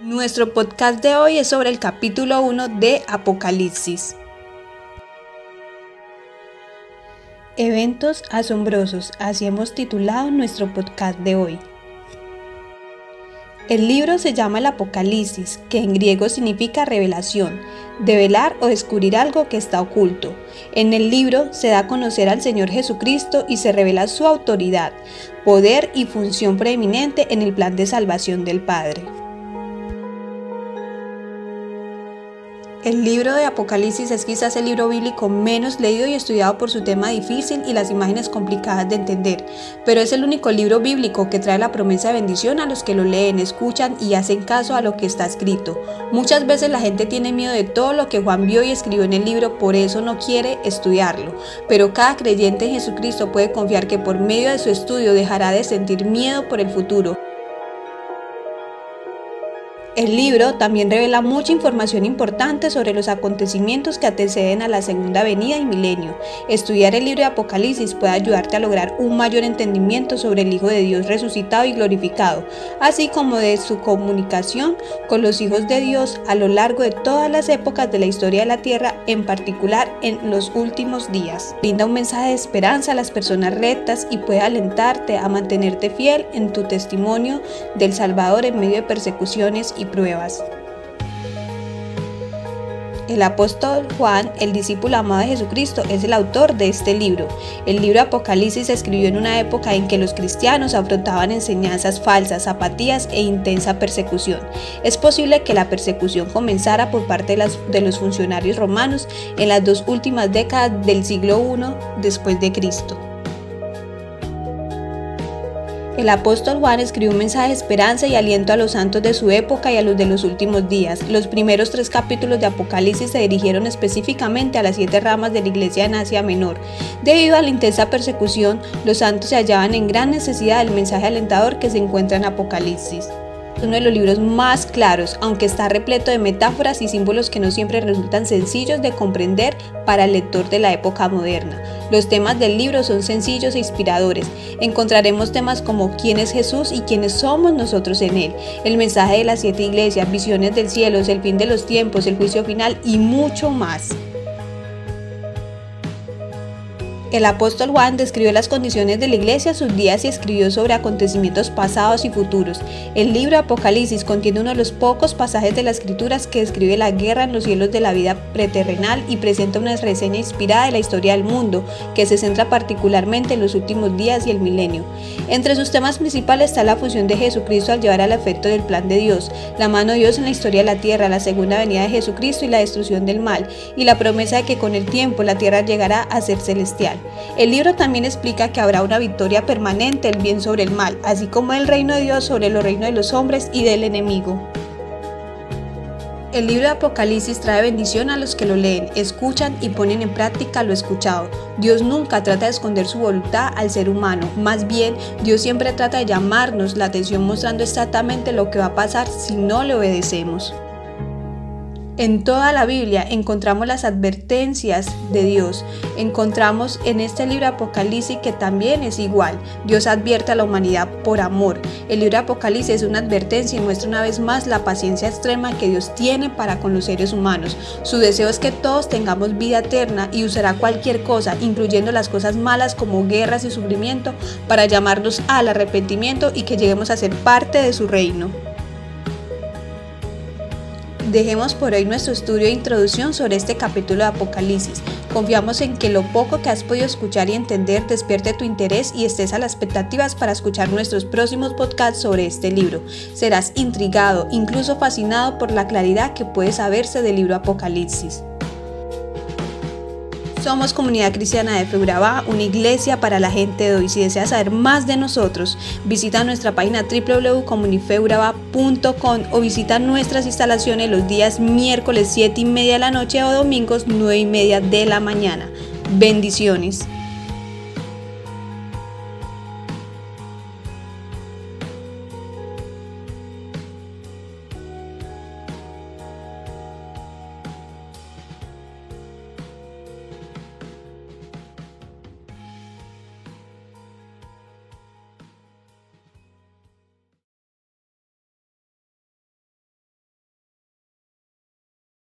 Nuestro podcast de hoy es sobre el capítulo 1 de Apocalipsis. Eventos asombrosos, así hemos titulado nuestro podcast de hoy. El libro se llama el Apocalipsis, que en griego significa revelación, develar o descubrir algo que está oculto. En el libro se da a conocer al Señor Jesucristo y se revela su autoridad, poder y función preeminente en el plan de salvación del Padre. El libro de Apocalipsis es quizás el libro bíblico menos leído y estudiado por su tema difícil y las imágenes complicadas de entender, pero es el único libro bíblico que trae la promesa de bendición a los que lo leen, escuchan y hacen caso a lo que está escrito. Muchas veces la gente tiene miedo de todo lo que Juan vio y escribió en el libro, por eso no quiere estudiarlo, pero cada creyente en Jesucristo puede confiar que por medio de su estudio dejará de sentir miedo por el futuro el libro también revela mucha información importante sobre los acontecimientos que anteceden a la segunda venida y milenio. Estudiar el libro de Apocalipsis puede ayudarte a lograr un mayor entendimiento sobre el Hijo de Dios resucitado y glorificado, así como de su comunicación con los hijos de Dios a lo largo de todas las épocas de la historia de la tierra, en particular en los últimos días. Brinda un mensaje de esperanza a las personas rectas y puede alentarte a mantenerte fiel en tu testimonio del Salvador en medio de persecuciones y pruebas. El apóstol Juan, el discípulo amado de Jesucristo, es el autor de este libro. El libro Apocalipsis se escribió en una época en que los cristianos afrontaban enseñanzas falsas, apatías e intensa persecución. Es posible que la persecución comenzara por parte de, de los funcionarios romanos en las dos últimas décadas del siglo I después de Cristo. El apóstol Juan escribió un mensaje de esperanza y aliento a los santos de su época y a los de los últimos días. Los primeros tres capítulos de Apocalipsis se dirigieron específicamente a las siete ramas de la iglesia en Asia Menor. Debido a la intensa persecución, los santos se hallaban en gran necesidad del mensaje alentador que se encuentra en Apocalipsis uno de los libros más claros, aunque está repleto de metáforas y símbolos que no siempre resultan sencillos de comprender para el lector de la época moderna. Los temas del libro son sencillos e inspiradores. Encontraremos temas como quién es Jesús y quiénes somos nosotros en él, el mensaje de las siete iglesias, visiones del cielo, el fin de los tiempos, el juicio final y mucho más. El apóstol Juan describió las condiciones de la iglesia, sus días y escribió sobre acontecimientos pasados y futuros. El libro Apocalipsis contiene uno de los pocos pasajes de las escrituras que describe la guerra en los cielos de la vida preterrenal y presenta una reseña inspirada de la historia del mundo, que se centra particularmente en los últimos días y el milenio. Entre sus temas principales está la fusión de Jesucristo al llevar al efecto del plan de Dios, la mano de Dios en la historia de la tierra, la segunda venida de Jesucristo y la destrucción del mal, y la promesa de que con el tiempo la tierra llegará a ser celestial. El libro también explica que habrá una victoria permanente del bien sobre el mal, así como el reino de Dios sobre los reinos de los hombres y del enemigo. El libro de Apocalipsis trae bendición a los que lo leen, escuchan y ponen en práctica lo escuchado. Dios nunca trata de esconder su voluntad al ser humano, más bien Dios siempre trata de llamarnos la atención mostrando exactamente lo que va a pasar si no le obedecemos. En toda la Biblia encontramos las advertencias de Dios. Encontramos en este libro Apocalipsis que también es igual. Dios advierte a la humanidad por amor. El libro Apocalipsis es una advertencia y muestra una vez más la paciencia extrema que Dios tiene para con los seres humanos. Su deseo es que todos tengamos vida eterna y usará cualquier cosa, incluyendo las cosas malas como guerras y sufrimiento, para llamarnos al arrepentimiento y que lleguemos a ser parte de su reino. Dejemos por hoy nuestro estudio de introducción sobre este capítulo de Apocalipsis. Confiamos en que lo poco que has podido escuchar y entender despierte tu interés y estés a las expectativas para escuchar nuestros próximos podcasts sobre este libro. Serás intrigado, incluso fascinado por la claridad que puede saberse del libro Apocalipsis. Somos Comunidad Cristiana de Feuraba, una iglesia para la gente de hoy. Si deseas saber más de nosotros, visita nuestra página www.comunifeuraba.com o visita nuestras instalaciones los días miércoles 7 y media de la noche o domingos 9 y media de la mañana. Bendiciones.